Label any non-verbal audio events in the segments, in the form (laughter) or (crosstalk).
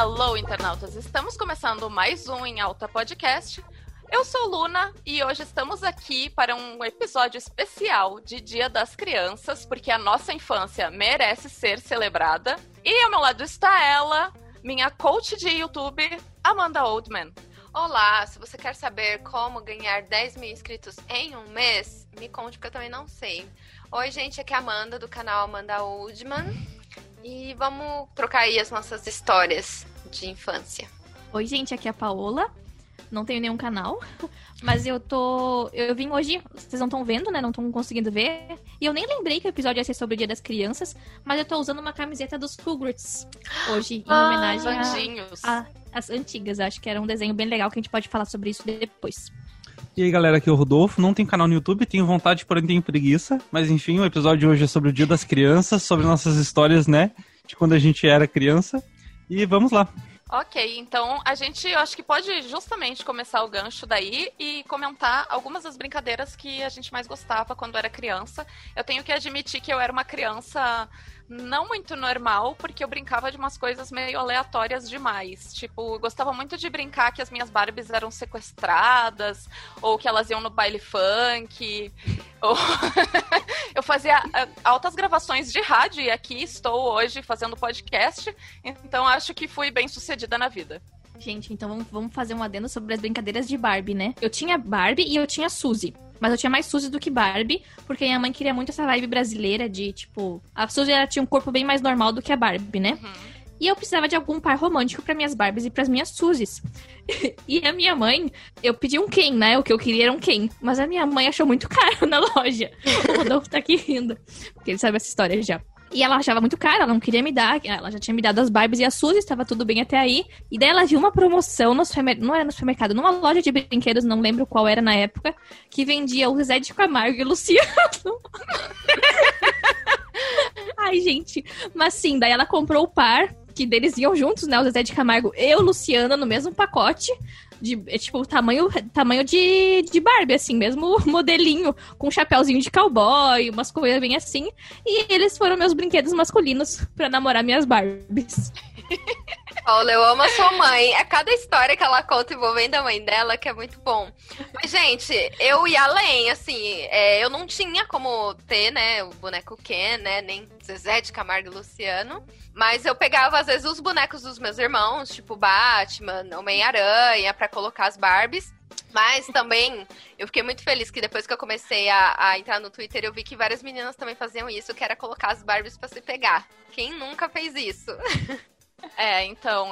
Alô, internautas! Estamos começando mais um Em Alta Podcast. Eu sou Luna e hoje estamos aqui para um episódio especial de Dia das Crianças, porque a nossa infância merece ser celebrada. E ao meu lado está ela, minha coach de YouTube, Amanda Oldman. Olá, se você quer saber como ganhar 10 mil inscritos em um mês, me conte porque eu também não sei. Oi, gente, aqui é a Amanda do canal Amanda Oldman. E vamos trocar aí as nossas histórias de infância. Oi, gente, aqui é a Paola. Não tenho nenhum canal, (laughs) mas eu tô. Eu vim hoje, vocês não estão vendo, né? Não estão conseguindo ver. E eu nem lembrei que o episódio ia ser sobre o Dia das Crianças, mas eu tô usando uma camiseta dos Rugrats hoje, em Ah, homenagem às antigas. Acho que era um desenho bem legal que a gente pode falar sobre isso depois. E aí galera, aqui é o Rodolfo, não tem canal no YouTube, tenho vontade, porém tenho preguiça. Mas enfim, o episódio de hoje é sobre o Dia das Crianças, sobre nossas histórias, né? De quando a gente era criança. E vamos lá. Ok, então a gente eu acho que pode justamente começar o gancho daí e comentar algumas das brincadeiras que a gente mais gostava quando era criança. Eu tenho que admitir que eu era uma criança não muito normal, porque eu brincava de umas coisas meio aleatórias demais. Tipo, eu gostava muito de brincar que as minhas Barbies eram sequestradas, ou que elas iam no baile funk. (laughs) Ou... (laughs) eu fazia ah, altas gravações de rádio e aqui estou hoje fazendo podcast, então acho que fui bem sucedida na vida. Gente, então vamos- vamos fazer um adendo sobre as brincadeiras de Barbie, né? Eu tinha Barbie e eu tinha Suzy. Mas eu tinha mais Suzy do que Barbie, porque minha mãe queria muito essa vibe brasileira de, tipo... A Suzy ela tinha um corpo bem mais normal do que a Barbie, né? E eu precisava de algum par romântico para minhas Barbies e pras minhas Suzys. (laughs) e a minha mãe, eu pedi um Ken, né? O que eu queria era um Ken. Mas a minha mãe achou muito (laughs) caro na loja. O Rodolfo tá aqui rindo, porque ele sabe essa história já. E ela achava muito caro, ela não queria me dar. Ela já tinha me dado as Barbies e as Suzy, estava tudo bem até aí. E daí ela viu uma promoção no supermercado, não era no supermercado, numa loja de brinquedos, não lembro qual era na época, que vendia o Zé de Camargo e o Luciano. (laughs) Ai, gente. Mas sim, daí ela comprou o par, que deles iam juntos, né? O Zezé de Camargo e o Luciano no mesmo pacote. De, é, tipo, tamanho, tamanho de, de Barbie, assim, mesmo modelinho, com um chapéuzinho de cowboy, umas coisas bem assim. E eles foram meus brinquedos masculinos pra namorar minhas Barbies. (laughs) Paula, eu amo a sua mãe. É cada história que ela conta envolvendo a mãe dela que é muito bom. Mas, gente, eu ia além, assim, é, eu não tinha como ter, né, o boneco Ken, né, nem Zezé de Camargo e Luciano. Mas eu pegava, às vezes, os bonecos dos meus irmãos, tipo Batman, Homem-Aranha, pra colocar as Barbies. Mas também, eu fiquei muito feliz que depois que eu comecei a, a entrar no Twitter, eu vi que várias meninas também faziam isso, que era colocar as Barbies pra se pegar. Quem nunca fez isso? (laughs) É, então,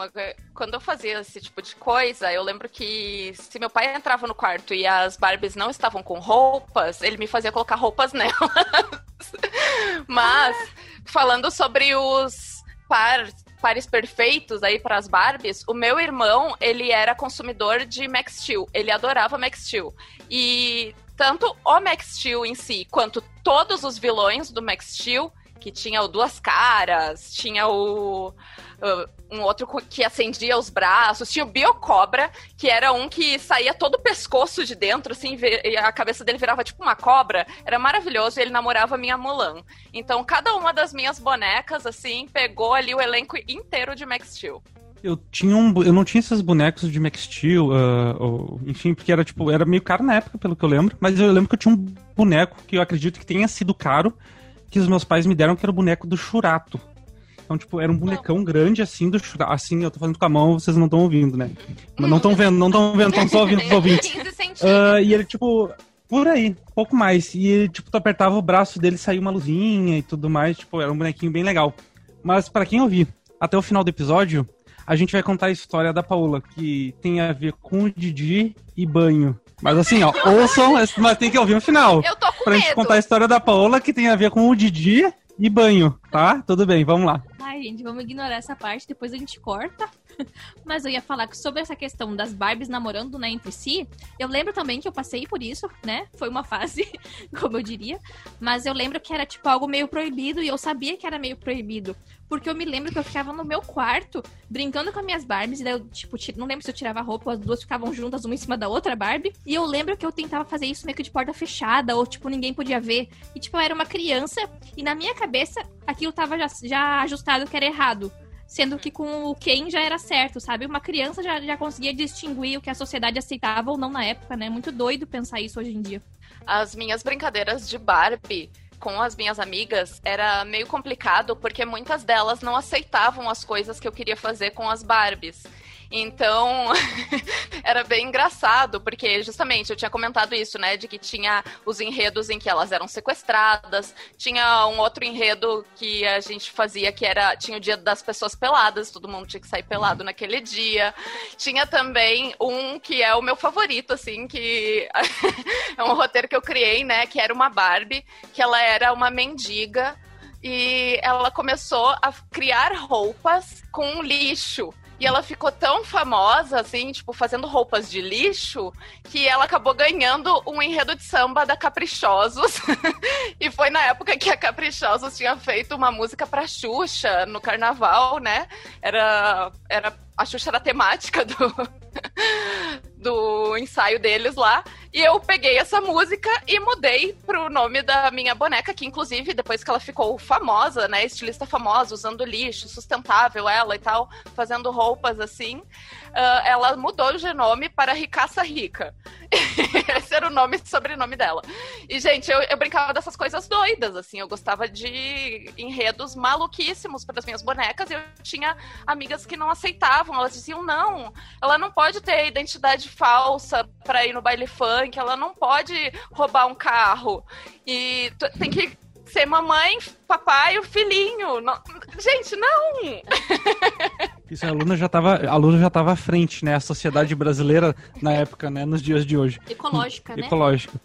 quando eu fazia esse tipo de coisa, eu lembro que se meu pai entrava no quarto e as Barbies não estavam com roupas, ele me fazia colocar roupas nelas. (laughs) Mas, falando sobre os par- pares perfeitos aí para as Barbies, o meu irmão, ele era consumidor de Max Steel. Ele adorava Max Steel. E tanto o Max Steel em si, quanto todos os vilões do Max Steel, que tinha o Duas Caras, tinha o uh, um outro que acendia os braços, tinha o Biocobra, que era um que saía todo o pescoço de dentro, assim, e a cabeça dele virava tipo uma cobra. Era maravilhoso e ele namorava a minha Mulan. Então, cada uma das minhas bonecas, assim, pegou ali o elenco inteiro de Max Steel. Eu tinha um, eu não tinha esses bonecos de Max Steel, ah, ou, enfim, porque era tipo, era meio caro na época, pelo que eu lembro. Mas eu lembro que eu tinha um boneco que eu acredito que tenha sido caro, que os meus pais me deram, que era o boneco do Churato. Então, tipo, era um bonecão grande assim do Churato. Assim, eu tô fazendo com a mão, vocês não estão ouvindo, né? Mas não estão vendo, não estão vendo, estão só ouvindo os (laughs) ouvintes. 15 centímetros. Ah, e ele, tipo, por aí, pouco mais. E ele, tipo, tu apertava o braço dele, saía uma luzinha e tudo mais. Tipo, era um bonequinho bem legal. Mas pra quem ouvir até o final do episódio, a gente vai contar a história da Paula, que tem a ver com o Didi e banho. Mas assim, ó, ouçam, mas tem que ouvir o final. Eu tô Pra gente medo. contar a história da Paola, que tem a ver com o Didi e banho, tá? Tudo bem, vamos lá. Ai, gente, vamos ignorar essa parte, depois a gente corta. (laughs) Mas eu ia falar que sobre essa questão das Barbies namorando, né, entre si, eu lembro também que eu passei por isso, né? Foi uma (laughs) fase, como eu diria. Mas eu lembro que era, tipo, algo meio proibido e eu sabia que era meio proibido. Porque eu me lembro que eu ficava no meu quarto, brincando com as minhas Barbies, e daí eu, tipo, ti- não lembro se eu tirava a roupa, as duas ficavam juntas, uma em cima da outra Barbie. E eu lembro que eu tentava fazer isso meio que de porta fechada, ou, tipo, ninguém podia ver. E, tipo, eu era uma criança, e na minha cabeça, aquilo tava já, já ajustado que era errado. sendo que com o Ken já era certo, sabe? Uma criança já, já conseguia distinguir o que a sociedade aceitava ou não na época, né? Muito doido pensar isso hoje em dia. As minhas brincadeiras de Barbie com as minhas amigas era meio complicado porque muitas delas não aceitavam as coisas que eu queria fazer com as Barbies. Então, (laughs) era bem engraçado, porque justamente eu tinha comentado isso, né? De que tinha os enredos em que elas eram sequestradas, tinha um outro enredo que a gente fazia que era. Tinha o dia das pessoas peladas, todo mundo tinha que sair pelado naquele dia. Tinha também um que é o meu favorito, assim, que (laughs) é um roteiro que eu criei, né? Que era uma Barbie, que ela era uma mendiga e ela começou a criar roupas com lixo. E ela ficou tão famosa, assim, tipo, fazendo roupas de lixo, que ela acabou ganhando um enredo de samba da Caprichosos. (laughs) e foi na época que a Caprichosos tinha feito uma música pra Xuxa no carnaval, né? Era. era a Xuxa era a temática do, (laughs) do ensaio deles lá. E eu peguei essa música e mudei pro nome da minha boneca, que inclusive, depois que ela ficou famosa, né? Estilista famosa, usando lixo, sustentável ela e tal, fazendo roupas assim, uh, ela mudou o genome para Ricaça Rica. (laughs) Esse era o nome e sobrenome dela. E, gente, eu, eu brincava dessas coisas doidas, assim. Eu gostava de enredos maluquíssimos para as minhas bonecas. E eu tinha amigas que não aceitavam. Elas diziam, não, ela não pode ter identidade falsa para ir no baile funk. Ela não pode roubar um carro. E tem que ser mamãe, papai e o filhinho. Não... Gente, não! (laughs) Isso, a aluna já tava, a aluna já tava à frente, né? A sociedade brasileira na época, né? Nos dias de hoje. Ecológica, né? Ecológica.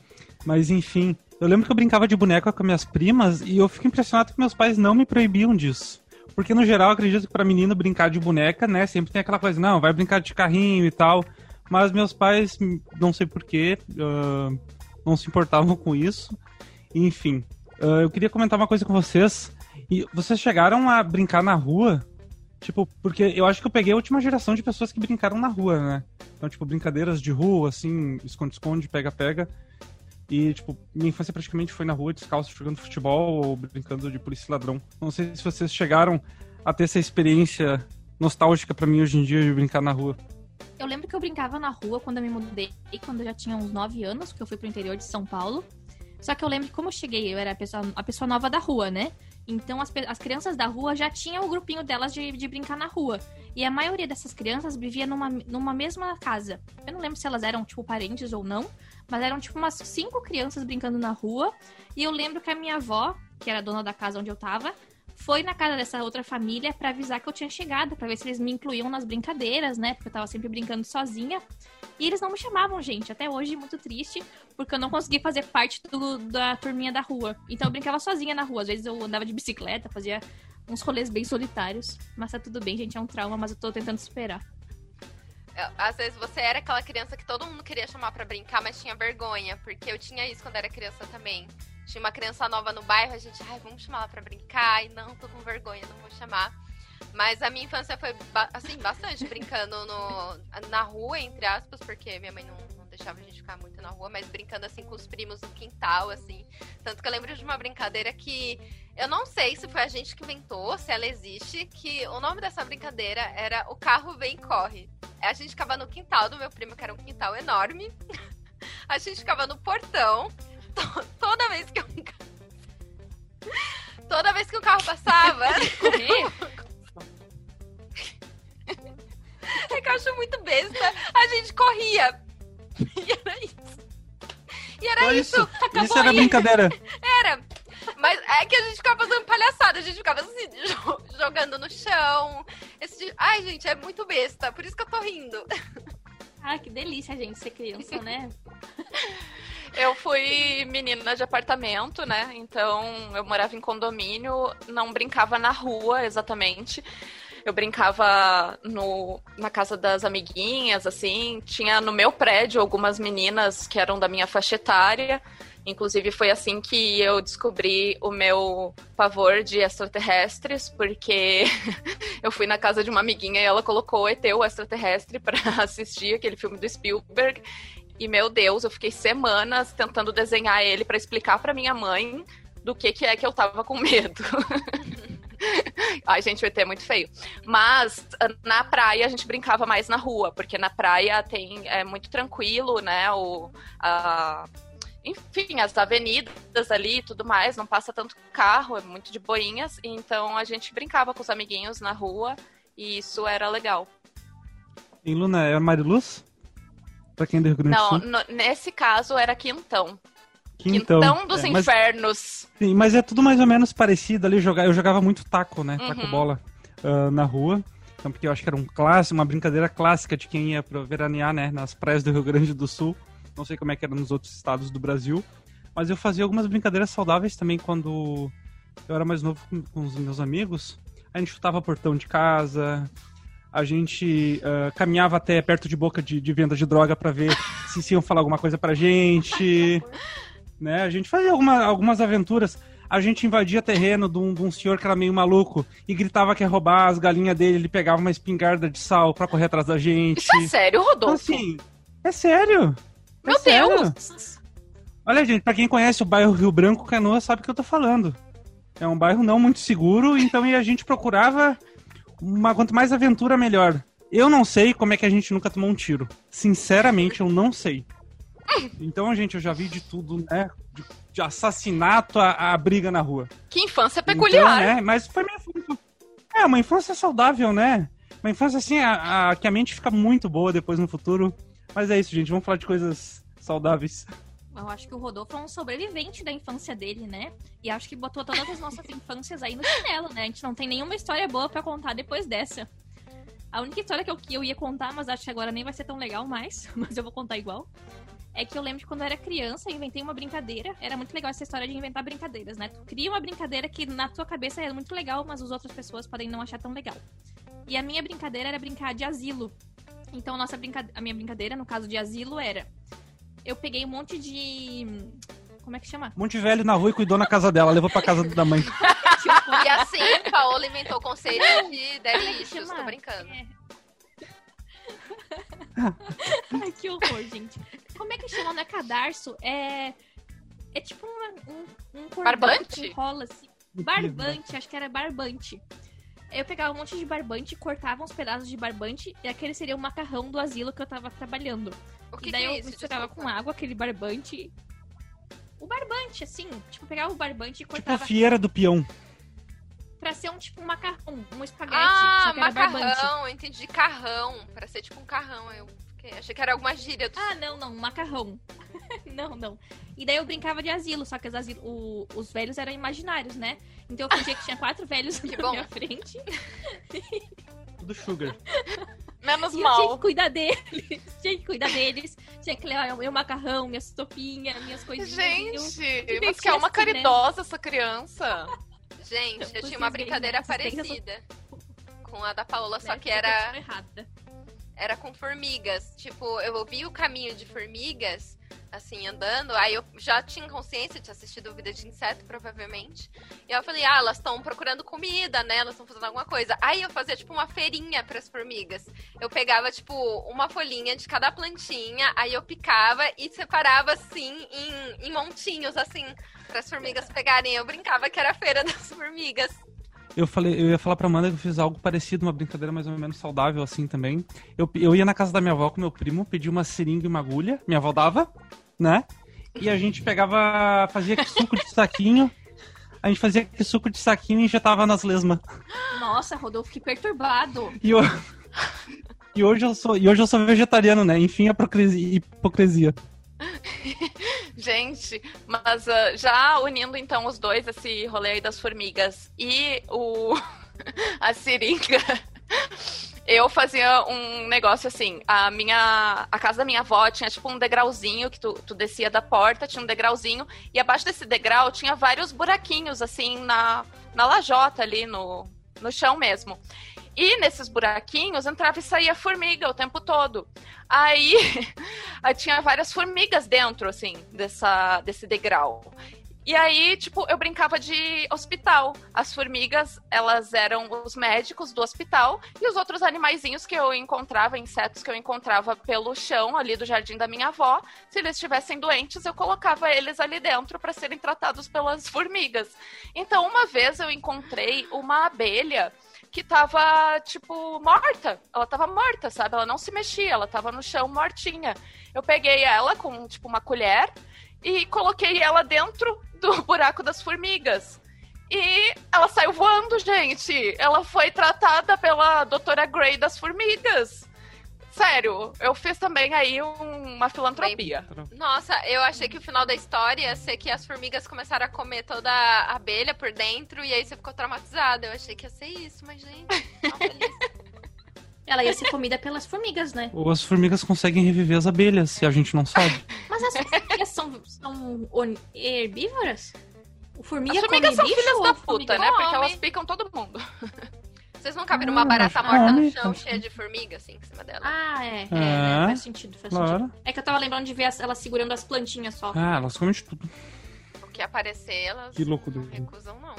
Mas enfim, eu lembro que eu brincava de boneca com minhas primas e eu fico impressionado que meus pais não me proibiam disso. Porque no geral, acredito que para menino brincar de boneca, né, sempre tem aquela coisa, não, vai brincar de carrinho e tal. Mas meus pais, não sei porquê, uh, não se importavam (laughs) com isso. Enfim, uh, eu queria comentar uma coisa com vocês. E vocês chegaram a brincar na rua Tipo, porque eu acho que eu peguei a última geração de pessoas que brincaram na rua, né? Então, tipo, brincadeiras de rua, assim, esconde-esconde, pega-pega. E, tipo, minha infância praticamente foi na rua, descalço, jogando futebol ou brincando de polícia ladrão. Não sei se vocês chegaram a ter essa experiência nostálgica para mim hoje em dia de brincar na rua. Eu lembro que eu brincava na rua quando eu me mudei, quando eu já tinha uns 9 anos, porque eu fui pro interior de São Paulo. Só que eu lembro que como eu cheguei, eu era a pessoa, a pessoa nova da rua, né? Então as, as crianças da rua já tinham o grupinho delas de, de brincar na rua. E a maioria dessas crianças vivia numa, numa mesma casa. Eu não lembro se elas eram, tipo, parentes ou não, mas eram, tipo, umas cinco crianças brincando na rua. E eu lembro que a minha avó, que era dona da casa onde eu tava, foi na casa dessa outra família para avisar que eu tinha chegado, para ver se eles me incluíam nas brincadeiras, né? Porque eu tava sempre brincando sozinha. E eles não me chamavam, gente. Até hoje, muito triste, porque eu não consegui fazer parte do, da turminha da rua. Então eu brincava sozinha na rua. Às vezes eu andava de bicicleta, fazia uns rolês bem solitários. Mas tá tudo bem, gente. É um trauma, mas eu tô tentando superar. Às vezes você era aquela criança que todo mundo queria chamar para brincar, mas tinha vergonha. Porque eu tinha isso quando era criança também. Tinha uma criança nova no bairro, a gente, ai, vamos chamar ela pra brincar. E não, tô com vergonha, não vou chamar. Mas a minha infância foi, assim, bastante brincando no, na rua, entre aspas, porque minha mãe não, não deixava a gente ficar muito na rua, mas brincando, assim, com os primos no quintal, assim. Tanto que eu lembro de uma brincadeira que eu não sei se foi a gente que inventou, se ela existe, que o nome dessa brincadeira era O Carro Vem e Corre. A gente ficava no quintal do meu primo, que era um quintal enorme. (laughs) A gente ficava no portão toda vez que eu. Toda vez que o carro passava. (laughs) (laughs) é que eu acho muito besta. A gente corria. (laughs) E era isso. E era isso. Isso, isso era aí. brincadeira. Era. Mas é que a gente ficava fazendo palhaçada, a gente ficava assim, (laughs) jogando no chão. Esse... Ai, gente, é muito besta, por isso que eu tô rindo. Ah, que delícia, gente, ser criança, né? (laughs) Eu fui menina de apartamento, né? Então eu morava em condomínio, não brincava na rua exatamente. Eu brincava no, na casa das amiguinhas, assim. Tinha no meu prédio algumas meninas que eram da minha faixa etária. Inclusive, foi assim que eu descobri o meu pavor de extraterrestres, porque (laughs) eu fui na casa de uma amiguinha e ela colocou ET, o extraterrestre, (laughs) para assistir aquele filme do Spielberg. E meu Deus, eu fiquei semanas tentando desenhar ele para explicar para minha mãe do que que é que eu tava com medo. (laughs) (laughs) Ai, gente, o ET é muito feio. Mas na praia a gente brincava mais na rua, porque na praia tem é muito tranquilo, né? O, a, enfim, as avenidas ali e tudo mais, não passa tanto carro, é muito de boinhas. Então a gente brincava com os amiguinhos na rua e isso era legal. Em Luna, é Mariluz? Pra quem é do Rio Grande do Não, Sul? no- nesse caso era Quintão. Quintão. Quintão dos É, mas- Infernos. Sim, mas é tudo mais ou menos parecido ali. Jogar, eu jogava muito taco, né? Uhum. Taco-bola ah, na rua. Então, porque eu acho que era um clássico, uma brincadeira clássica de quem ia pra veranear, né? Nas praias do Rio Grande do Sul. Não sei como é que era nos outros estados do Brasil. Mas eu fazia algumas brincadeiras saudáveis também quando eu era mais novo com, com os meus amigos. A gente chutava portão de casa. A gente ah, caminhava até perto de boca de, de venda de droga pra ver se se iam falar alguma coisa pra gente (laughs) né? A gente fazia alguma- algumas aventuras. A gente invadia terreno de um, de um senhor que era meio maluco e gritava que ia roubar as galinhas dele. Ele pegava uma espingarda de sal pra correr atrás da gente. Isso é sério, Então, Rodolfo? assim, é sério. É Meu sério. Deus! Olha, gente, pra quem conhece o bairro Rio Branco, Canoa sabe o que eu tô falando. É um bairro não muito seguro, então e a gente procurava uma quanto mais aventura melhor. Eu não sei como é que a gente nunca tomou um tiro. Sinceramente, eu não sei. Então, gente, eu já vi de tudo, né? De, de assassinato a, a briga na rua. Que infância peculiar. Então, né? Mas foi minha infância. É, uma infância saudável, né? Uma infância assim, a, a- que a mente fica muito boa depois no futuro. Mas é isso, gente. Vamos falar de coisas saudáveis. Eu acho que o Rodolfo é um sobrevivente da infância dele, né? E acho que botou todas as nossas infâncias aí no chinelo, né? A gente não tem nenhuma história boa pra contar depois dessa. A única história que eu, que eu ia contar, mas acho que agora nem vai ser tão legal mais, (laughs) mas eu vou contar igual. É que eu lembro de quando eu era criança, eu inventei uma brincadeira. Era muito legal essa história de inventar brincadeiras, né? Tu cria uma brincadeira que na tua cabeça é muito legal, mas as outras pessoas podem não achar tão legal. E a minha brincadeira era brincar de asilo. Então, nossa brinca... a minha brincadeira, no caso de asilo, era. Eu peguei um monte de. Como é que chama? Um monte de velho na rua e cuidou na casa dela. Levou pra casa da mãe. (laughs) E assim, Paola inventou o conceito de delícios. chama? Tô brincando. É. (laughs) Ai, que horror, gente. Como é que chama? Não é cadarço? É. É tipo uma- um, um cordão Barbante? que enrola assim. Barbante, acho que era barbante. Eu pegava um monte de barbante, cortava uns pedaços de barbante, e aquele seria o macarrão do asilo que eu tava trabalhando. O que, e que daí é eu isso? misturava Desculpa. com água aquele barbante. O barbante, assim, tipo, pegava o barbante e Tipo cortava Fiera do Peão. pra ser um tipo um macarrão, um espaguete, Ah, só que era barbante. macarrão, entendi. Carrão, pra ser tipo um carrão. Eu fiquei- achei que era alguma gíria. Do... Ah, não, não, macarrão. (laughs) não, não. E daí eu brincava de asilo, só que os, asilo- o- os velhos eram imaginários, né? Então eu fingia que tinha quatro velhos Que na bom. minha frente. Do Sugar. Menos E eu tinha que mal. cuidar deles. (laughs) tinha que cuidar deles. Tinha que levar meu macarrão, minha topinha, minhas coisinhas. Gente, mas que é uma assim, né? caridosa essa criança. Gente, eu tinha uma brincadeira né? Parecida com a da Paola, só né? que era, errada. Era com formigas. Tipo, eu ouvi o caminho de formigas, assim, andando. Aí eu já tinha consciência, tinha assistido Vida de Inseto, provavelmente. E eu falei, ah, elas estão procurando comida, né? Elas estão fazendo alguma coisa. Aí eu fazia, tipo, uma feirinha pras formigas. Eu pegava, tipo, uma folhinha de cada plantinha, aí eu picava e separava, assim, em, em montinhos, assim, pras formigas pegarem. Eu brincava que era a feira das formigas. Eu, falei, eu ia falar pra Amanda que eu fiz algo parecido, uma brincadeira mais ou menos saudável assim também. Eu, eu ia na casa da minha avó com meu primo, pedi uma seringa e uma agulha, minha avó dava, né? E a gente pegava, fazia suco de saquinho, a gente fazia suco de saquinho e injetava nas lesmas. Nossa, Rodolfo, que perturbado. E, eu, e, hoje eu sou, e hoje eu sou vegetariano, né? Enfim, a hipocrisia. (laughs) Gente, mas ah, já unindo então os dois, esse rolê aí das formigas e o (laughs) a seringa, (laughs) eu fazia um negócio assim, a minha a casa da minha avó tinha tipo um degrauzinho que tu, tu descia da porta, tinha um degrauzinho e abaixo desse degrau tinha vários buraquinhos assim na na lajota ali no no chão mesmo. E nesses buraquinhos entrava e saía formiga o tempo todo. (laughs) Aí tinha várias formigas dentro, assim, dessa, desse degrau. E aí, tipo, eu brincava de hospital. As formigas, elas eram os médicos do hospital e os outros animaizinhos que eu encontrava, insetos que eu encontrava pelo chão ali do jardim da minha avó, se eles estivessem doentes, eu colocava eles ali dentro para serem tratados pelas formigas. Então, uma vez eu encontrei uma abelha que tava, tipo, morta. Ela tava morta, sabe? Ela não se mexia, ela tava no chão mortinha. Eu peguei ela com, tipo, uma colher e coloquei ela dentro do (laughs) buraco das formigas. E ela saiu voando, gente. Ela foi tratada pela doutora Gray das formigas. Sério, eu fiz também aí um- uma filantropia. Nossa, eu achei que o final da história ia ser que as formigas começaram a comer toda a abelha por dentro e aí você ficou traumatizada. Eu achei que ia ser isso, mas gente, não feliz. (laughs) Ela ia ser comida pelas formigas, né? Ou as formigas conseguem reviver as abelhas, se a gente não sabe. Mas as formigas são, são herbívoras? O formiga As formigas come são bicho filhas ou da puta, né? Porque elas picam todo mundo. (laughs) Vocês nunca viram uma Ah, barata morta no chão acho que- cheia de formiga, assim, em cima dela? Ah, é. é, É, né? Faz sentido, faz claro. sentido. É que eu tava lembrando de ver as- ela segurando as plantinhas só. Ah, elas comem de tudo. O que aparecer, elas Que loucura. não recusam, não.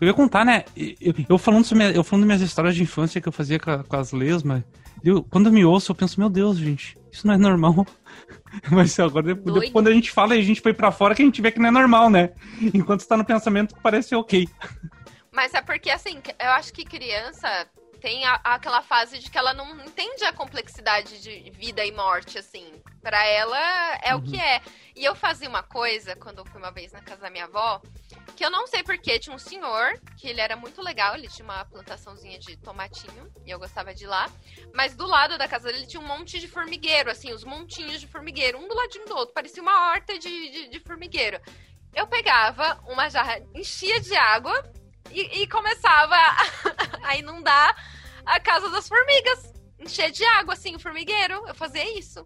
Eu ia contar, né? Eu, eu falando sobre minha- eu falando minhas histórias de infância que eu fazia com, a- com as lesmas. Eu, quando eu me ouço, eu penso, meu Deus, gente, isso não é normal. (laughs) Mas agora, depois, Doido. quando a gente fala e a gente foi pra fora, que a gente vê que não é normal, né? Enquanto está no pensamento, parece ok. Mas é porque, assim, eu acho que criança tem a- aquela fase de que ela não entende a complexidade de vida e morte, assim. Pra ela é o que é. E eu fazia uma coisa, quando eu fui uma vez na casa da minha avó, que eu não sei porquê, tinha um senhor, que ele era muito legal, ele tinha uma plantaçãozinha de tomatinho, e eu gostava de ir lá. Mas do lado da casa dele tinha um monte de formigueiro, assim, os montinhos de formigueiro, um do ladinho do outro, parecia uma horta de, de, de formigueiro. Eu pegava uma jarra, enchia de água e, e começava a, (laughs) a inundar a casa das formigas. Encher de água, assim, o formigueiro. Eu fazia isso.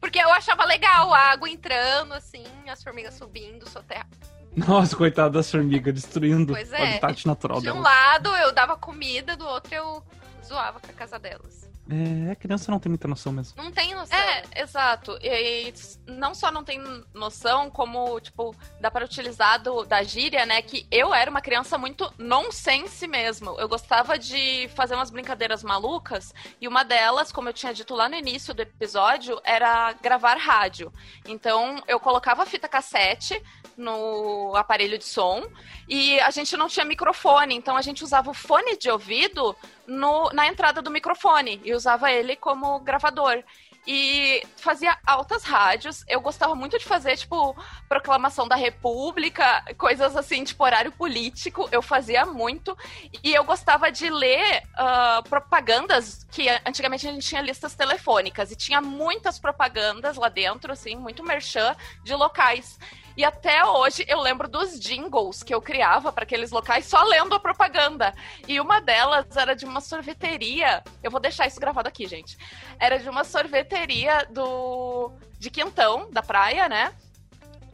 Porque eu achava legal a água entrando, assim, as formigas subindo, soterra. Nossa, coitada das formigas, destruindo Pois o é. habitat natural De um delas. lado eu dava comida, do outro eu zoava com a casa delas. É, criança não tem muita noção mesmo. Não tem noção. É, exato. E aí, não só não tem noção, como, tipo, dá para utilizar do, da gíria, né? Que eu era uma criança muito nonsense mesmo. Eu gostava de fazer umas brincadeiras malucas, e uma delas, como eu tinha dito lá no início do episódio, era gravar rádio. Então, eu colocava fita cassete no aparelho de som, e a gente não tinha microfone, então a gente usava o fone de ouvido no- na entrada do microfone e usava ele como gravador. E fazia altas rádios. Eu gostava muito de fazer, tipo, proclamação da República, coisas assim, tipo, horário político. Eu fazia muito. E eu gostava de ler ah, propagandas, que antigamente a gente tinha listas telefônicas. E tinha muitas propagandas lá dentro, assim, muito merchan de locais. E até hoje eu lembro dos jingles que eu criava para aqueles locais só lendo a propaganda. E uma delas era de uma sorveteria. Eu vou deixar isso gravado aqui, gente. Era de uma sorveteria do de Quintão, da praia, né?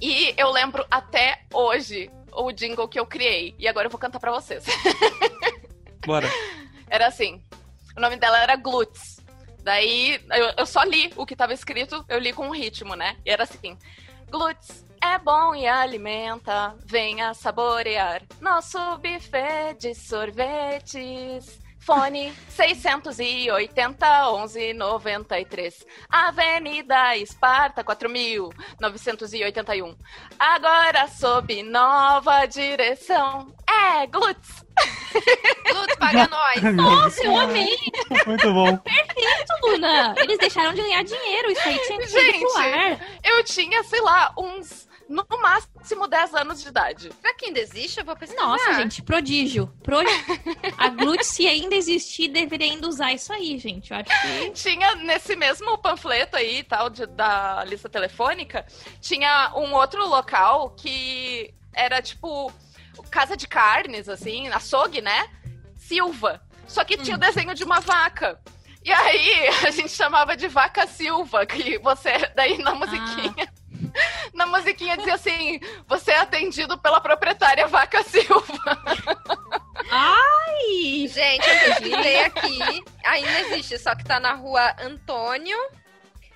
E eu lembro até hoje o jingle que eu criei. E agora eu vou cantar para vocês. (laughs) Bora. Era assim. O nome dela era Glutz. Daí eu, eu só li o que tava escrito, eu li com um ritmo, né? E era assim: Glutz é bom e alimenta, venha saborear nosso buffet de sorvetes. Fone (laughs) 680 1193. Avenida Esparta 4981. Agora sob nova direção. É Glutz. (laughs) Lutz, paga nós. Nossa, eu amei, Muito bom. Luna! Eles deixaram de ganhar dinheiro, isso aí tinha que Gente. Eu tinha, sei lá, uns no máximo 10 anos de idade. Será que ainda existe? Eu vou pesquisar. Nossa, gente, prodígio. Pro... (laughs) A Glut, se ainda existir, deveria ainda usar isso aí, gente. Eu acho que. Tinha nesse mesmo panfleto aí, tal, de- da lista telefônica, tinha um outro local que era tipo casa de carnes, assim, açougue, né? Silva. Só que tinha o desenho de uma vaca. E aí (laughs) a gente chamava de vaca Silva, que você, daí na musiquinha. (laughs) Na musiquinha dizia assim: você é atendido pela proprietária Vaca Silva. (laughs) Ai! Gente, eu pesquisei aqui. Ainda existe, só que tá na rua Antônio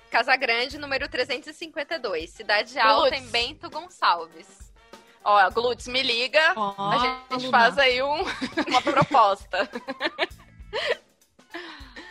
Casa Grande, número 352. Cidade Alta, Putz. em Bento Gonçalves. Ó, Glutz, me liga. Ó, a gente Luna. faz aí um- (laughs) uma proposta.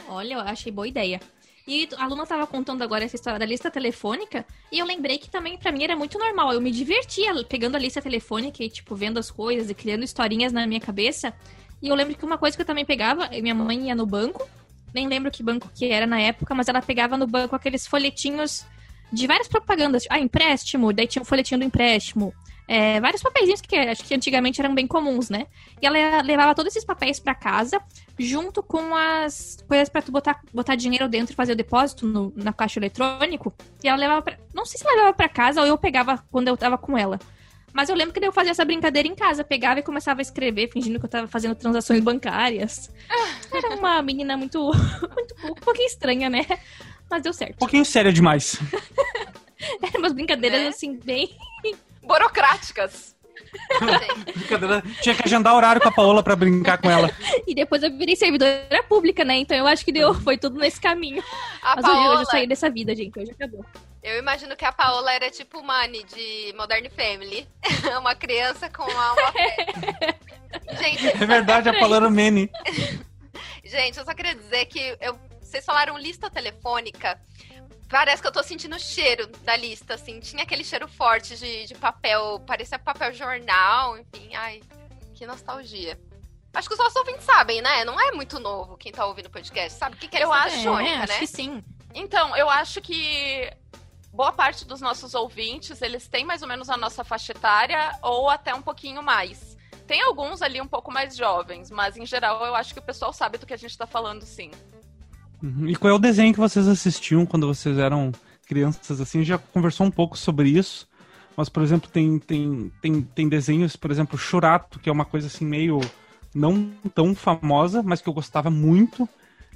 Olha, eu achei boa ideia. E a Luna tava contando agora essa história da lista telefônica, e eu lembrei que também pra mim era muito normal. Eu me divertia pegando a lista telefônica e, tipo, vendo as coisas e criando historinhas na minha cabeça. E eu lembro que uma coisa que eu também pegava, minha mãe ia no banco, nem lembro que banco que era na época, mas ela pegava no banco aqueles folhetinhos de várias propagandas. Ah, empréstimo, daí tinha o folhetinho do empréstimo. É, vários papeizinhos que acho que antigamente eram bem comuns, né? E ela levava todos esses papéis pra casa, junto com as coisas pra tu botar, botar dinheiro dentro e fazer o depósito no, na caixa eletrônico. E ela levava pra, Não sei se ela levava pra casa ou eu pegava quando eu tava com ela. Mas eu lembro que eu fazia essa brincadeira em casa. Pegava e começava a escrever, fingindo que eu tava fazendo transações bancárias. (laughs) Era uma menina muito. (laughs) muito um pouquinho estranha, né? Mas deu certo. Um pouquinho séria demais. (laughs) Eram umas brincadeiras Né? assim, bem. Burocráticas. Brincadeira. Tinha que agendar horário com a Paola pra brincar com ela. E depois eu virei servidora pública, né? Então eu acho que deu, foi tudo nesse caminho. A Mas hoje, Paola, hoje eu saí dessa vida, gente. Hoje acabou. eu imagino que a Paola era tipo Mani de Modern Family. (laughs) uma criança com alma. (laughs) Gente, É verdade, a Paola era o Manny. (laughs) Gente, eu só queria dizer que eu, vocês falaram lista telefônica. Parece que eu tô sentindo o cheiro da lista, assim. Tinha aquele cheiro forte de, de papel, parecia papel jornal, enfim. Ai, que nostalgia. Acho que os nossos ouvintes sabem, né? Não é muito novo quem tá ouvindo o podcast. Sabe o que, que é Eu acho, acho né? que sim. Então, eu acho que boa parte dos nossos ouvintes, eles têm mais ou menos a nossa faixa etária ou até um pouquinho mais. Tem alguns ali um pouco mais jovens, mas em geral eu acho que o pessoal sabe do que a gente tá falando, sim. Uhum. E qual é o desenho que vocês assistiam quando vocês eram crianças? Assim, a gente já conversou um pouco sobre isso. Mas, por exemplo, tem, tem, tem, tem desenhos, por exemplo, Churato, que é uma coisa assim meio não tão famosa, mas que eu gostava muito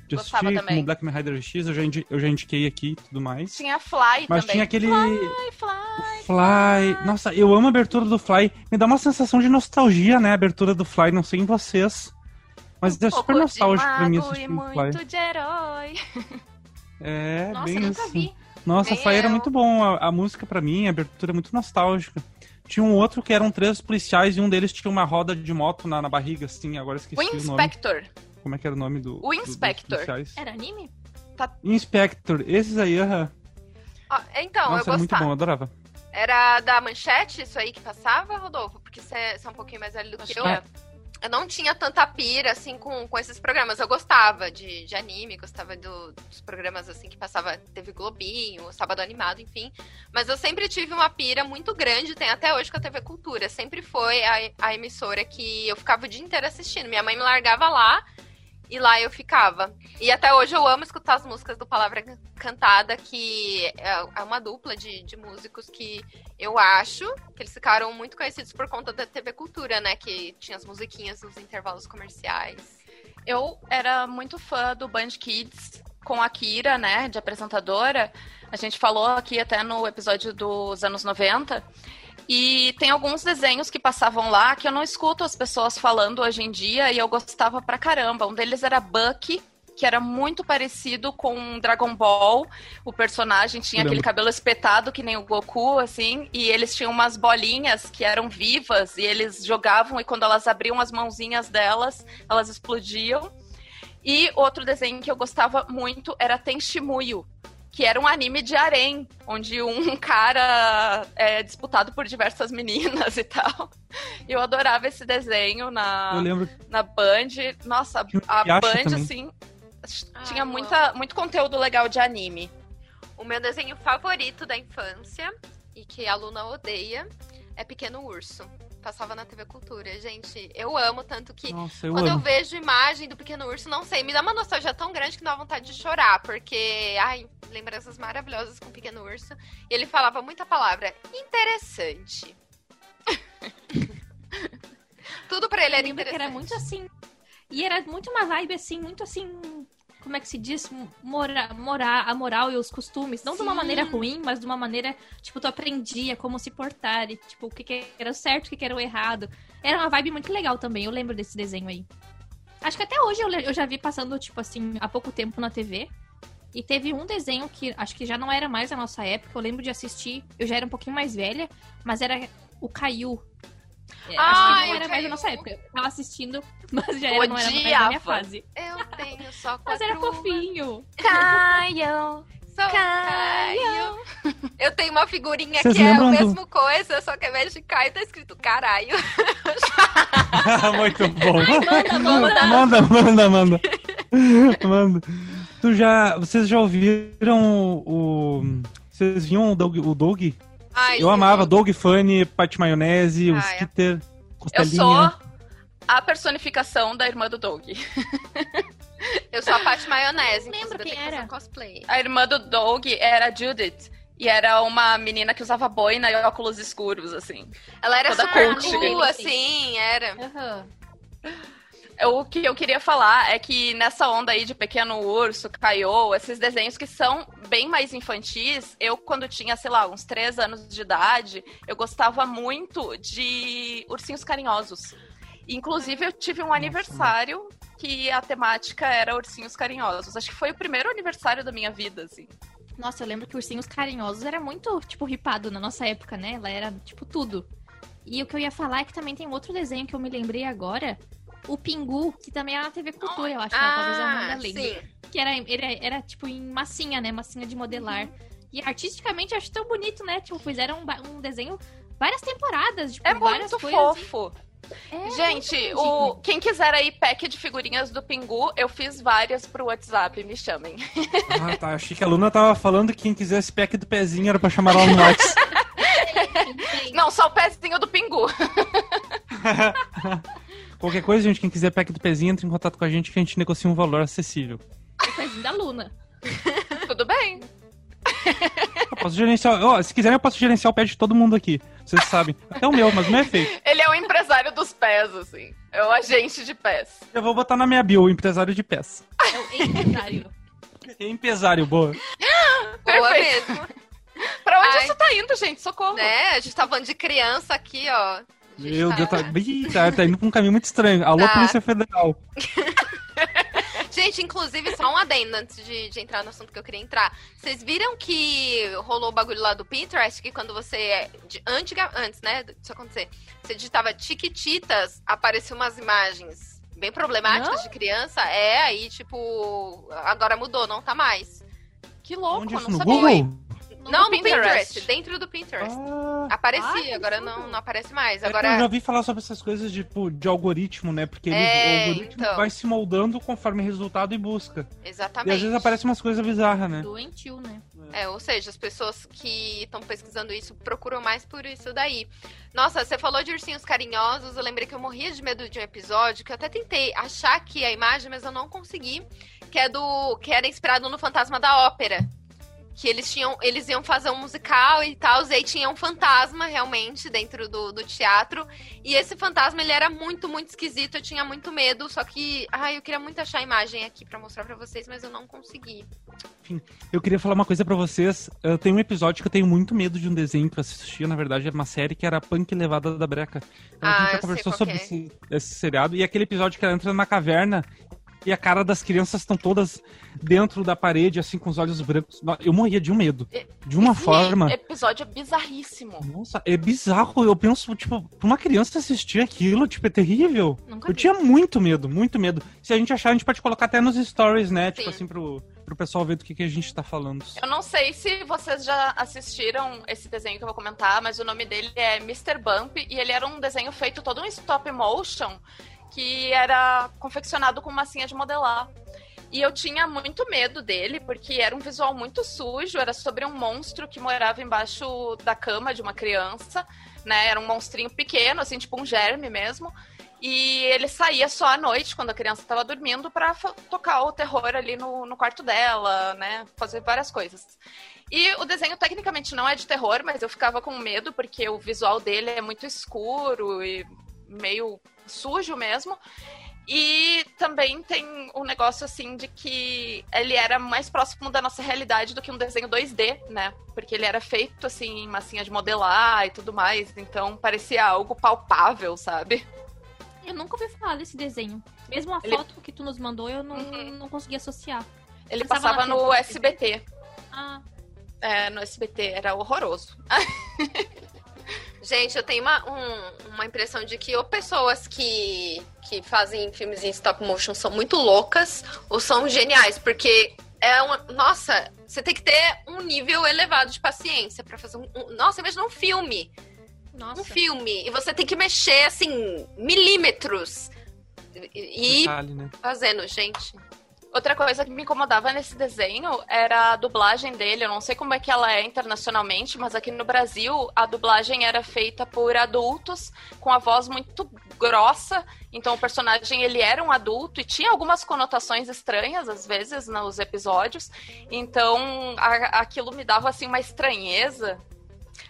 de Gostava assistir, também. como Black Mirror Rider X, eu já, indi- eu já indiquei aqui e tudo mais. Tinha Fly Mas também. tinha aquele Fly, Fly. Fly. Nossa, eu amo a abertura do Fly. Me dá uma sensação de nostalgia, né? A abertura do Fly, não sei em vocês. Mas é Um super pouco de nostálgico pra mim assistir e um Fly. muito de herói. É, (laughs) Nossa, bem nunca assim. vi. Nossa, Fly era muito bom. A, a música pra mim, a abertura é muito nostálgica. Tinha um outro que eram três policiais e um deles tinha uma roda de moto na, na barriga, assim. Agora esqueci O o, nome. Inspector. Como é que era o nome do. O do- dos Inspector. policiais? Era anime? Inspector. Esses aí, aham. Ó, então, Nossa, eu era muito gostava. bom, eu adorava. Era da manchete isso aí que passava, Rodolfo? Porque você é, é um pouquinho mais velho do Acho que que eu. é. Eu não tinha tanta pira, assim, com, com esses programas. Eu gostava de, de anime, gostava do- dos programas, assim, que passava TV Globinho, Sábado Animado, enfim. Mas eu sempre tive uma pira muito grande, tem até hoje com a TV Cultura. Sempre foi a, a emissora que eu ficava o dia inteiro assistindo. Minha mãe me largava lá e lá eu ficava. E até hoje eu amo escutar as músicas do Palavra Cantada, que é é uma dupla de, de músicos que eu acho que eles ficaram muito conhecidos por conta da TV Cultura, né? Que tinha as musiquinhas nos intervalos comerciais. Eu era muito fã do Band Kids com a Kira, né, de apresentadora. A gente falou aqui até no episódio dos anos 90. E tem alguns desenhos que passavam lá que eu não escuto as pessoas falando hoje em dia e eu gostava pra caramba. Um deles era Bucky, que era muito parecido com Dragon Ball. O personagem tinha aquele cabelo espetado que nem o Goku, assim, e eles tinham umas bolinhas que eram vivas e eles jogavam e quando elas abriam as mãozinhas delas, elas explodiam. E outro desenho que eu gostava muito era Tenshimuyo, que era um anime de harém, onde um (laughs) cara é disputado por diversas meninas e tal. Eu adorava esse desenho na, Eu lembro na Band. Nossa, a Band, também. assim, Ah, tinha eu muita, muito conteúdo legal de anime. O meu desenho favorito da infância, e que a Luna odeia, é Pequeno Urso. Passava na TV Cultura. Gente, eu amo tanto que Nossa, eu Quando eu amo. vejo imagem do Pequeno Urso, não sei, me dá uma nostalgia tão grande que dá vontade de chorar, porque, ai, lembranças maravilhosas com o Pequeno Urso. E ele falava muita palavra interessante. (laughs) Tudo pra ele Eu era interessante. era muito assim. E era muito uma vibe assim, muito assim. Como é que se diz? Mora, mora, a moral e os costumes. Não de uma Sim. maneira ruim, mas de uma maneira, tipo, tu aprendia como se portar. E, tipo, o que, que era o certo, o que, que era o errado. Era uma vibe muito legal também. Eu lembro desse desenho aí. Acho que até hoje eu, eu já vi passando, tipo assim, há pouco tempo na TV. E teve um desenho que acho que já não era mais a nossa época. Eu lembro de assistir. Eu já era um pouquinho mais velha, mas era o Caillou. É, Ai, acho que não era mais da nossa época. Eu tava assistindo, (laughs) mas já era, não era mais da minha fase. Eu tenho só (laughs) Mas quatro. era fofinho. Caio. Sou Caio. Caio. Eu tenho uma figurinha Vocês que é a lembram do- mesma coisa, só que ao invés de Caio tá escrito caralho. (laughs) Muito bom. manda, manda. manda, manda, manda. Manda. Tu já, vocês já ouviram o, o- vocês viam o Doug, o Doug? Ai, Eu sim. amava Doug Funny, Pat Maionese, o Ah, é. Skitter, Eu Costelinha. sou a personificação da irmã do Doug. (laughs) Eu sou a Paty Maionese, eu quem era. cosplay. A irmã do Doug era a Judith. E era uma menina que usava boina e óculos escuros, assim. Ela era Toda super cult. cool, assim, era. Aham. O que eu queria falar é que nessa onda aí de Pequeno Urso, Caiô, esses desenhos que são bem mais infantis, eu quando tinha, sei lá, uns 3 anos de idade, eu gostava muito de Ursinhos Carinhosos. Inclusive, eu tive um aniversário que a temática era Ursinhos Carinhosos. Acho que foi o primeiro aniversário da minha vida, assim. Nossa, eu lembro que Ursinhos Carinhosos era muito, tipo, ripado na nossa época, né? Ela era, tipo, tudo. E o que eu ia falar é que também tem outro desenho que eu me lembrei agora. O Pingu, que também era na TV Cultura, eu acho. né? Talvez a Amanda Ah, lembre. sim. Que era, era, era, tipo, em massinha, né? Massinha de modelar. E artisticamente eu acho tão bonito, né? Tipo, fizeram um, um desenho várias temporadas, tipo, É várias muito coisas. fofo. É, Gente, muito o, quem quiser aí pack de figurinhas do Pingu, eu fiz várias pro WhatsApp, me chamem. (laughs) Ah, tá. Achei que a Luna tava falando que quem quisesse pack do pezinho era pra chamar lá no WhatsApp. (laughs) Não, só o pezinho do Pingu. (laughs) Qualquer coisa, gente, quem quiser pack do pezinho, entre em contato com a gente que a gente negocia um valor acessível. O pezinho da Luna. (laughs) Tudo bem. Eu posso gerenciar. se quiserem, eu posso gerenciar o pé de todo mundo aqui. Vocês sabem. Até o meu, mas não é feio. Ele é o empresário dos pés, assim. É o agente de pés. Eu vou botar na minha bio, o empresário de pés. É o empresário. Empresário, boa. Boa Perfeito. mesmo. Pra onde Ai. isso tá indo, gente? Socorro. Né? A gente tá falando de criança aqui, ó. Meu Deus, tá... Ih, tá, tá indo pra um caminho muito estranho. Alô, Tá. Polícia Federal. (laughs) Gente, inclusive, só um adendo antes de, de entrar no assunto que eu queria entrar. Vocês viram que rolou o bagulho lá do Pinterest, que quando você. De, antiga, antes, né? Disso acontecer. Você digitava Tiquititas, apareciam umas imagens bem problemáticas de criança. É, aí, tipo. Agora mudou, não tá mais. Que louco, Onde eu isso? não No sabia. Google? Não, no Pinterest. Pinterest. dentro do Pinterest. Ah, Aparecia, Ah, agora não, não aparece mais. é eu já ouvi falar sobre essas coisas de, tipo, de algoritmo, né? Porque ele- É, o algoritmo então. vai se moldando conforme resultado e busca. E Exatamente. às vezes aparecem umas coisas bizarras, né? Doentio, né? É, ou seja, as pessoas que estão pesquisando isso procuram mais por isso daí. Nossa, você falou de ursinhos carinhosos, eu lembrei que eu morria de medo de um episódio que eu até tentei achar aqui a imagem, mas eu não consegui, que é do que era inspirado no Fantasma da Ópera. Que eles tinham, eles iam fazer um musical e tal, e aí tinha um fantasma realmente dentro do, do teatro. E esse fantasma, ele era muito, muito esquisito, eu tinha muito medo, só que, ai, eu queria muito achar a imagem aqui pra mostrar pra vocês, mas eu não consegui. Eu queria falar uma coisa pra vocês. Eu tenho um episódio que eu tenho muito medo de um desenho que eu assistia, na verdade, era uma série que era Punk Levada da Breca. Então, Ah, a gente já conversou sobre é. esse, esse seriado. E aquele episódio que ela entra na caverna e a cara das crianças estão todas dentro da parede, assim, com os olhos brancos. Eu morria de um medo. De uma Esse forma. episódio é bizarríssimo. Nossa, é bizarro. Eu penso, tipo, pra uma criança assistir aquilo, tipo, é terrível. Nunca Eu vi. tinha muito medo, muito medo. Se a gente achar, a gente pode colocar até nos stories, né? Tipo Sim. assim, pro, pro pessoal ver do que, que a gente tá falando. Eu não sei se vocês já assistiram esse desenho que eu vou comentar, mas o nome dele é Mr. Bump e ele era um desenho feito todo em stop motion que era confeccionado com massinha de modelar. E eu tinha muito medo dele, porque era um visual muito sujo, era sobre um monstro que morava embaixo da cama de uma criança, né? Era um monstrinho pequeno, assim, tipo um germe mesmo. E ele saía só à noite, quando a criança estava dormindo, para tocar o terror ali no, no quarto dela, né? Fazer várias coisas. E o desenho tecnicamente não é de terror, mas eu ficava com medo porque o visual dele é muito escuro e meio sujo mesmo. E também tem um negócio assim de que ele era mais próximo da nossa realidade do que um desenho 2D, né? Porque ele era feito assim em massinha de modelar e tudo mais, então parecia algo palpável, sabe? Eu nunca ouvi falar desse desenho. Mesmo a Ele- foto que tu nos mandou, eu não, Uhum. não consegui associar. Ele Passava passava no. SBT. Ah, É, no SBT, era horroroso. (laughs) Gente, eu tenho uma, um- uma impressão de que ou pessoas que, que fazem filmes em stop motion são muito loucas ou são geniais, porque é uma. Nossa, você tem que ter um nível elevado de paciência pra fazer um. um- nossa, imagina um filme. Nossa. Um filme. E você tem que mexer, assim, milímetros. E, e Detalhe, né? fazendo, gente. Outra coisa que me incomodava nesse desenho era a dublagem dele. Eu não sei como é que ela é internacionalmente, mas aqui no Brasil a dublagem era feita por adultos com a voz muito grossa. Então o personagem ele era um adulto e tinha algumas conotações estranhas às vezes nos episódios. Então a- aquilo me dava assim uma estranheza.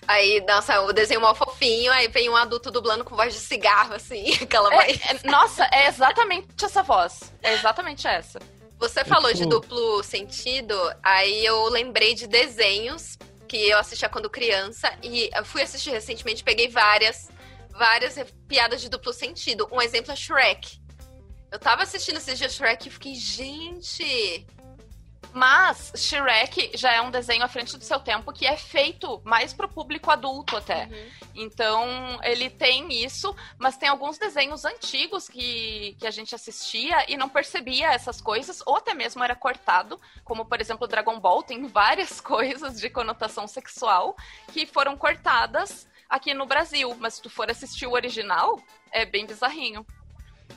Aí, nossa, o desenho mal fofinho, aí vem um adulto dublando com voz de cigarro, assim, (laughs) aquela É, voz. é- nossa, é exatamente essa voz. É exatamente essa. Você falou de duplo sentido, aí eu lembrei de desenhos que eu assistia quando criança e fui assistir recentemente, peguei várias, várias piadas de duplo sentido. Um exemplo é Shrek. Eu tava assistindo esses dias Shrek e fiquei, gente, Mas Shrek já é um desenho à frente do seu tempo que é feito mais pro público adulto até. Então, ele tem isso, mas tem alguns desenhos antigos que, que a gente assistia e não percebia essas coisas, ou até mesmo era cortado, como por exemplo Dragon Ball, tem várias (laughs) coisas de conotação sexual que foram cortadas aqui no Brasil. Mas se tu for assistir o original, é bem bizarrinho.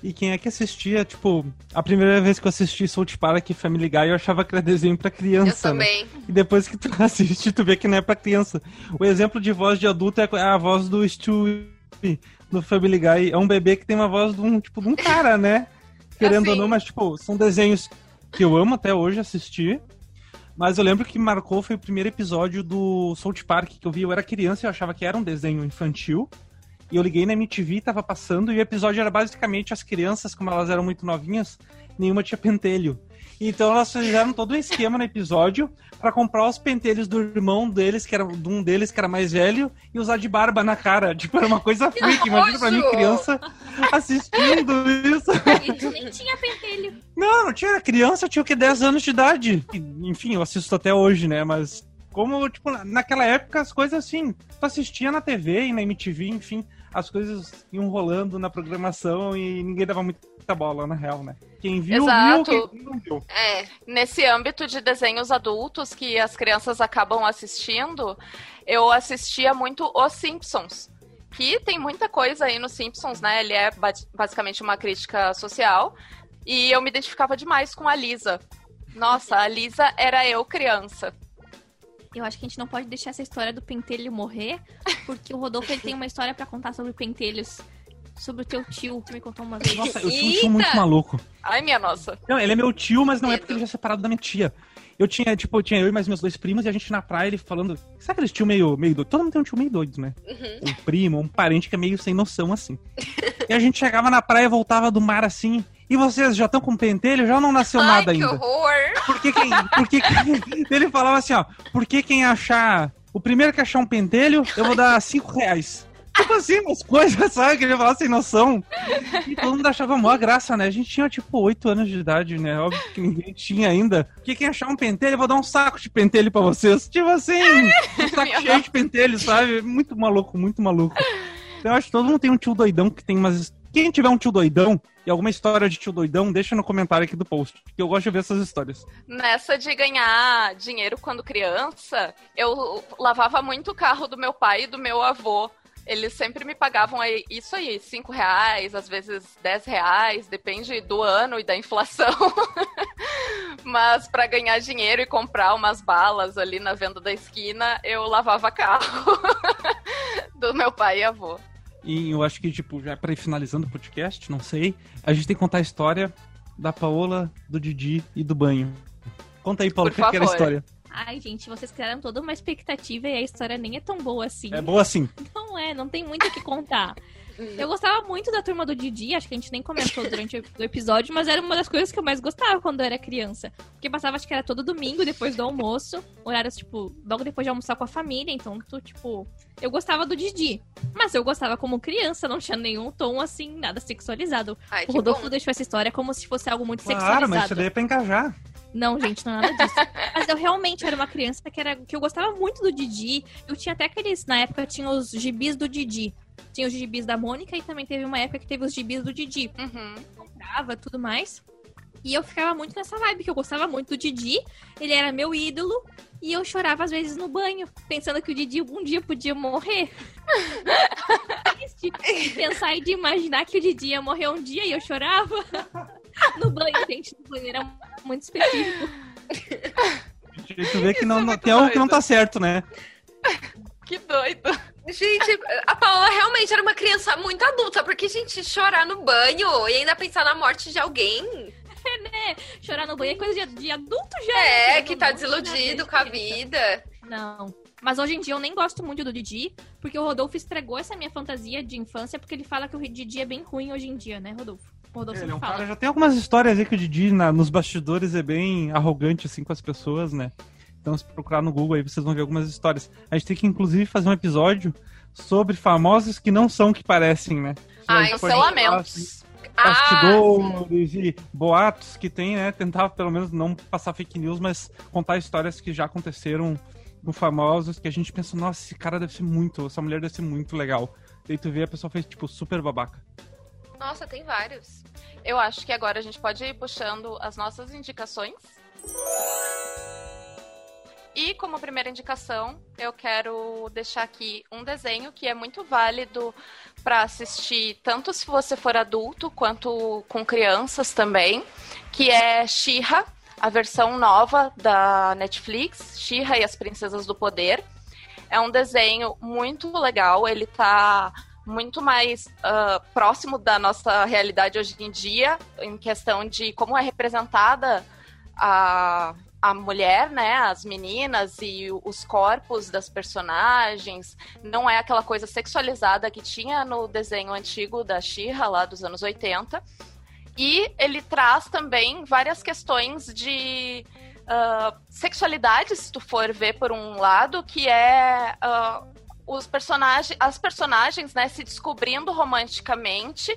E quem é que assistia, tipo, a primeira vez que eu assisti South Park e Family Guy, eu achava que era desenho pra eu criança, né? também. E depois que tu (laughs) assiste, tu vê que não é pra criança. O exemplo de voz de adulto é a voz do Stewie no Family Guy. É um bebê que tem uma voz de um, tipo, de um cara, né? (laughs) Querendo ou Assim. não, mas, tipo, são desenhos que eu amo até hoje assistir. Mas eu lembro que marcou foi o primeiro episódio do South Park que eu vi. Eu era criança e eu achava que era um desenho infantil. E eu liguei na MTV, tava passando, e o episódio era basicamente as crianças, como elas eram muito novinhas, nenhuma tinha pentelho. Então elas fizeram todo um esquema no episódio pra comprar os pentelhos do irmão deles, que era de um deles que era mais velho, e usar de barba na cara. (laughs) Tipo, era uma coisa freak. Imagina pra mim, criança, assistindo isso. (laughs) A gente nem tinha pentelho. Não, não tinha era criança, eu tinha o que 10 anos de idade. Enfim, eu assisto até hoje, né? Mas como, tipo, na- naquela época as coisas assim, tu assistia na TV e na MTV, enfim, as coisas iam rolando na programação e ninguém dava muita bola, na real, né? Quem viu, Exato. viu, quem não viu. É, Nesse âmbito de desenhos adultos que as crianças acabam assistindo, eu assistia muito Os Simpsons. Que tem muita coisa aí nos Simpsons, né? Ele é ba- basicamente uma crítica social. E eu me identificava demais com a Lisa. Nossa, a Lisa era eu criança. Eu acho que a gente não pode deixar essa história do pentelho morrer, (laughs) porque o Rodolfo ele tem uma história pra contar sobre pentelhos. Sobre o teu tio, que me contou uma vez. Nossa, eu tinha um tio muito maluco. Ai, minha nossa. Não, ele é meu tio, mas não é porque ele já é separado da minha tia. Eu tinha, tipo, eu tinha eu e mais meus dois primos e a gente na praia, ele falando. Sabe aquele tio meio, meio doido? Todo mundo tem um tio meio doido, né? Um primo, um parente que é meio sem noção, assim. (laughs) e a gente chegava na praia e voltava do mar assim. E vocês já estão com pentelho? Já não nasceu ai, nada que ainda. horror. Porque quem. Porque quem- (laughs) ele falava assim, ó. Porque quem achar. O primeiro que achar um pentelho, eu vou dar cinco reais. Tipo assim, umas coisas, sabe? Que ele falava sem noção. E todo mundo achava mó graça, né? A gente tinha, tipo, oito anos de idade, né? Óbvio que ninguém tinha ainda. Porque quem achar um pentelho, eu vou dar um saco de pentelho pra vocês. Tipo assim, um saco cheio de pentelho, sabe? Muito maluco, muito maluco. Então, eu acho que todo mundo tem um tio doidão que tem umas. Quem tiver um tio doidão e alguma história de tio doidão, deixa no comentário aqui do post. Que eu gosto de ver essas histórias. Nessa de ganhar dinheiro quando criança, eu lavava muito o carro do meu pai e do meu avô. Eles sempre me pagavam isso aí, cinco reais, às vezes 10 reais, depende do ano e da inflação. (laughs) Mas para ganhar dinheiro e comprar umas balas ali na venda da esquina, eu lavava carro (laughs) do meu pai e avô. E eu acho que, tipo, já pra ir finalizando o podcast, não sei, a gente tem que contar a história da Paola, do Didi e do banho. Conta aí, Paulo, o que, que era a história? Ai, gente, vocês criaram toda uma expectativa e a história nem é tão boa assim. É boa assim. Não é, não tem muito o que contar. (laughs) Eu gostava muito da turma do Didi, acho que a gente nem comentou durante o episódio, mas era uma das coisas que eu mais gostava quando eu era criança. Porque passava, acho que era todo domingo, depois do almoço. Horários, tipo, logo depois de almoçar com a família. Então, tu, tipo, eu gostava do Didi. Mas eu gostava como criança, não tinha nenhum tom, assim, nada sexualizado. Ai, O Rodolfo bom. deixou essa história como se fosse algo muito Claro, sexualizado. mas isso daí é pra engajar. Não, gente, não é nada disso. (laughs) Mas eu realmente era uma criança que, era, que eu gostava muito do Didi. Eu tinha até aqueles. Na época tinha os gibis do Didi. Tinha os gibis da Mônica e também teve uma época que teve os gibis do Didi. Uhum. Comprava tudo mais. E eu ficava muito nessa vibe, que eu gostava muito do Didi. Ele era meu ídolo. E eu chorava às vezes no banho, pensando que o Didi algum dia podia morrer. (laughs) pensar e de imaginar que o Didi ia morrer um dia e eu chorava. No banho, gente, no banho era muito específico. Tu vê que não, não, tem algo que não tá certo, né? Que doido. Gente, a Paola realmente era uma criança muito adulta, porque, gente, chorar no banho e ainda pensar na morte de alguém. É, né? Chorar no banho é coisa de, de adulto já. É, né? que tá Não, desiludido com a vida. Não. Mas hoje em dia eu nem gosto muito do Didi, porque o Rodolfo estragou essa minha fantasia de infância, porque ele fala que o Didi é bem ruim hoje em dia, né, Rodolfo? O Rodolfo Ele é um fala. cara, já tem algumas histórias aí que o Didi na- nos bastidores é bem arrogante assim com as pessoas, né? Então se procurar no Google aí vocês vão ver algumas histórias. A gente tem que inclusive fazer um episódio sobre famosos que não são que parecem, né? A Ai, gente pode falar, assim, Cancelamentos. Ah, bastidores e boatos que tem, né? Tentar pelo menos não passar fake news, mas contar histórias que já aconteceram com famosos que a gente pensa, nossa, esse cara deve ser muito, essa mulher deve ser muito legal. Daí tu vê a pessoa fez tipo super babaca. nossa, tem vários. Eu acho que agora a gente pode ir puxando as nossas indicações. E como primeira indicação, eu quero deixar aqui um desenho que é muito válido para assistir tanto se você for adulto quanto com crianças também, que é She-Ra, a versão nova da Netflix, She-Ra e as Princesas do Poder. É um desenho muito legal, ele tá muito mais ah, próximo da nossa realidade hoje em dia, em questão de como é representada a, a mulher, né, as meninas e os corpos das personagens. Não é aquela coisa sexualizada que tinha no desenho antigo da She-Ra, lá dos anos 80. E ele traz também várias questões de ah, sexualidade, se tu for ver por um lado, que é ah, os personagens, as personagens, né, se descobrindo romanticamente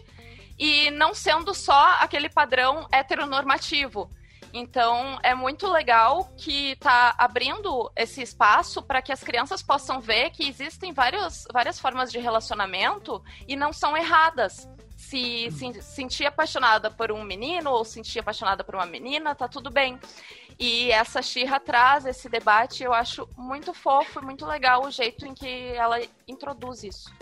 e não sendo só aquele padrão heteronormativo. Então é muito legal que tá abrindo esse espaço para que as crianças possam ver que existem vários, várias formas de relacionamento e não são erradas. Se, se sentir apaixonada por um menino ou sentir apaixonada por uma menina, tá tudo bem. E essa Xirra traz esse debate, eu acho muito fofo e muito legal o jeito em que ela introduz isso.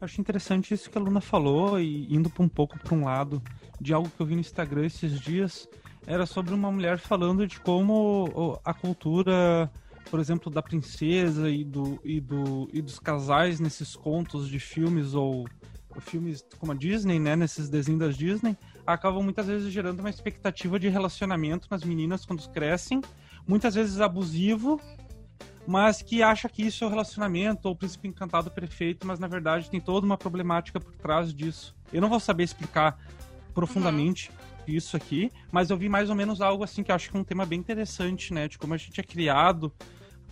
Acho interessante isso que a Luna falou e indo um pouco para um lado de algo que eu vi no Instagram esses dias, era sobre uma mulher falando de como a cultura, por exemplo, da princesa e, do, e, do, e dos casais nesses contos de filmes ou filmes como a Disney, né, nesses desenhos das Disney, acabam muitas vezes gerando uma expectativa de relacionamento nas meninas quando crescem, muitas vezes abusivo, mas que acha que isso é o relacionamento ou o príncipe encantado perfeito, mas na verdade tem toda uma problemática por trás disso. Eu não vou saber explicar profundamente isso aqui, mas eu vi mais ou menos algo assim que acho que é um tema bem interessante, né, de como a gente é criado,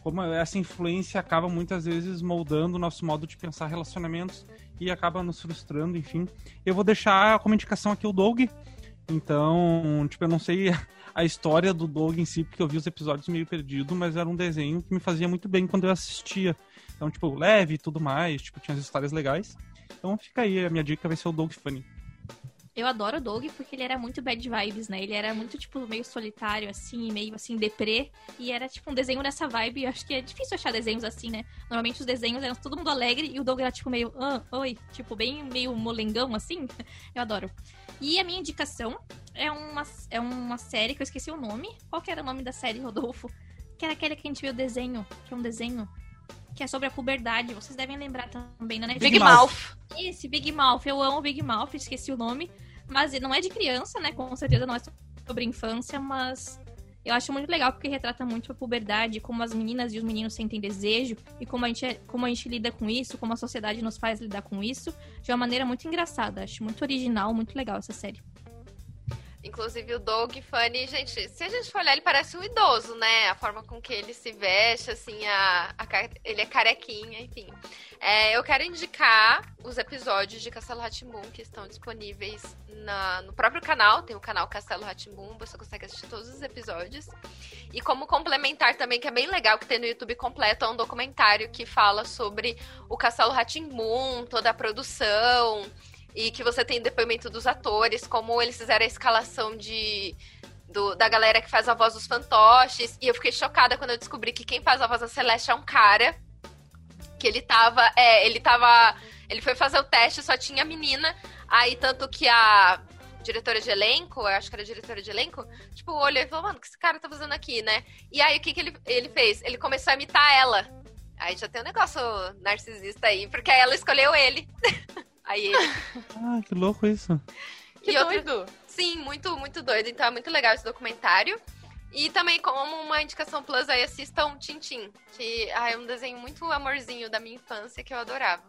como essa influência acaba muitas vezes moldando o nosso modo de pensar relacionamentos e acaba nos frustrando, enfim. Eu vou deixar como indicação aqui o Doug. Então, tipo, eu não sei a história do Doug em si, porque eu vi os episódios meio perdido, mas era um desenho que me fazia muito bem quando eu assistia. Então, tipo, leve e tudo mais, tipo, tinha as histórias legais. Então fica aí, a minha dica vai ser o Doug Funny. Eu adoro o Doug porque ele era muito bad vibes, né? Ele era muito, tipo, meio solitário, assim, meio, assim, deprê. E era, tipo, um desenho nessa vibe. Acho que é difícil achar desenhos assim, né? Normalmente os desenhos eram todo mundo alegre e o Doug era, tipo, meio, ah, oi, tipo, bem meio molengão, assim. (laughs) Eu adoro. E a minha indicação é uma, é uma série que eu esqueci o nome. Qual que era o nome da série, Rodolfo? Que era aquele que a gente viu o desenho, que é um desenho que é sobre a puberdade. Vocês devem lembrar também, né? Big, Mouth. Esse, Big Mouth. Eu amo Big Mouth, esqueci o nome. Mas não é de criança, né? Com certeza não é sobre infância, mas eu acho muito legal porque retrata muito a puberdade, como as meninas e os meninos sentem desejo e como a gente, é- como a gente lida com isso, como a sociedade nos faz lidar com isso, de uma maneira muito engraçada. Acho muito original, muito legal essa série. Inclusive o Doug Funny, gente, se a gente for olhar, ele parece um idoso, né? A forma com que ele se veste, assim, a, a ele é carequinha, enfim. É, eu quero indicar os episódios de Castelo Ratimbum que estão disponíveis na, no próprio canal. Tem o canal Castelo Ratimbum, você consegue assistir todos os episódios. E como complementar também, que é bem legal, que tem no YouTube completo, é um documentário que fala sobre o Castelo Ratimbum, toda a produção e que você tem depoimento dos atores, como eles fizeram a escalação de do, da galera que faz a voz dos fantoches. E eu fiquei chocada quando eu descobri que quem faz a voz da Celeste é um cara. Que ele tava. É, ele tava. Ele foi fazer o teste, só tinha menina. Aí, tanto que a diretora de elenco, eu acho que era diretora de elenco, tipo, olhou e falou, mano, o que esse cara tá fazendo aqui, né? E aí, o que, que ele, ele fez? Ele começou a imitar ela. Aí já tem um negócio narcisista aí, porque aí ela escolheu ele. (laughs) Aí ele. Ah, que louco isso. Que e doido. Outro... Sim, muito, muito doido. Então é muito legal esse documentário. E também, como uma indicação plus, aí assistam Tintim, que ah, é um desenho muito amorzinho da minha infância que eu adorava.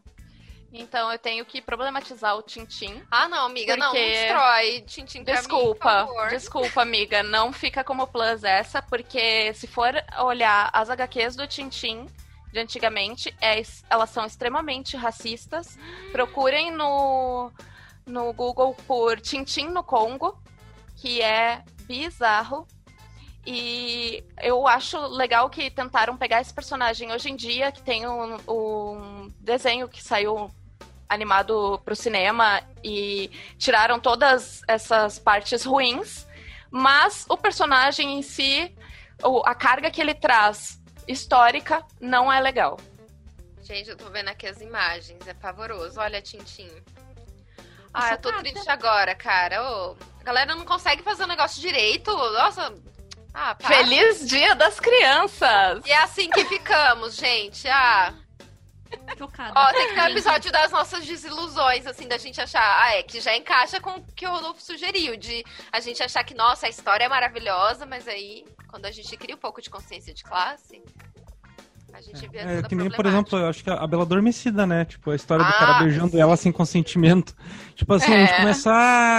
Então eu tenho que problematizar o Tintim. Ah, não, amiga, não, não destrói Tintim pra desculpa, mim, Desculpa, amiga, não fica como plus essa, porque se for olhar as HQs do Tintim, de antigamente, é, elas são extremamente racistas. Procurem no, no Google por Tintim no Congo, que é bizarro. E eu acho legal que tentaram pegar esse personagem hoje em dia, que tem um, um desenho que saiu animado para o cinema e tiraram todas essas partes ruins, mas o personagem em si, a carga que ele traz histórica não é legal. Gente, eu tô vendo aqui as imagens, é pavoroso. Olha, Tintim. Ah, eu tô triste agora, cara. Ô, a galera não consegue fazer o negócio direito. Nossa. Ah, Feliz Dia das Crianças! E é assim que ficamos, gente. Ah. Chocada. Ó, tem que ter um episódio das nossas desilusões, assim, da gente achar. Ah, é, que já encaixa com o que o Rodolfo sugeriu, de a gente achar que, nossa, a história é maravilhosa, mas aí quando a gente cria um pouco de consciência de classe, a gente vê é, que nem, por exemplo, eu acho que a Bela Adormecida, né? Tipo, a história ah, do cara beijando sim. ela sem consentimento. (laughs) Tipo assim, é. a gente é. começa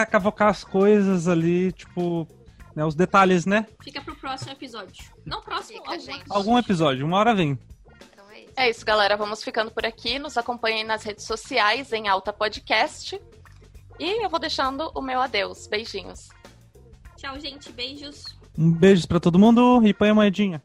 a cavocar as coisas ali, tipo, né, os detalhes, né? Fica pro próximo episódio. Não próximo, Fica, algum, algum episódio, uma hora vem. Isso. é isso, galera. Vamos ficando por aqui. Nos acompanhem nas redes sociais, em Alta Podcast. E eu vou deixando o meu adeus. Beijinhos. Tchau, gente. Beijos. Um beijo para todo mundo e põe a moedinha.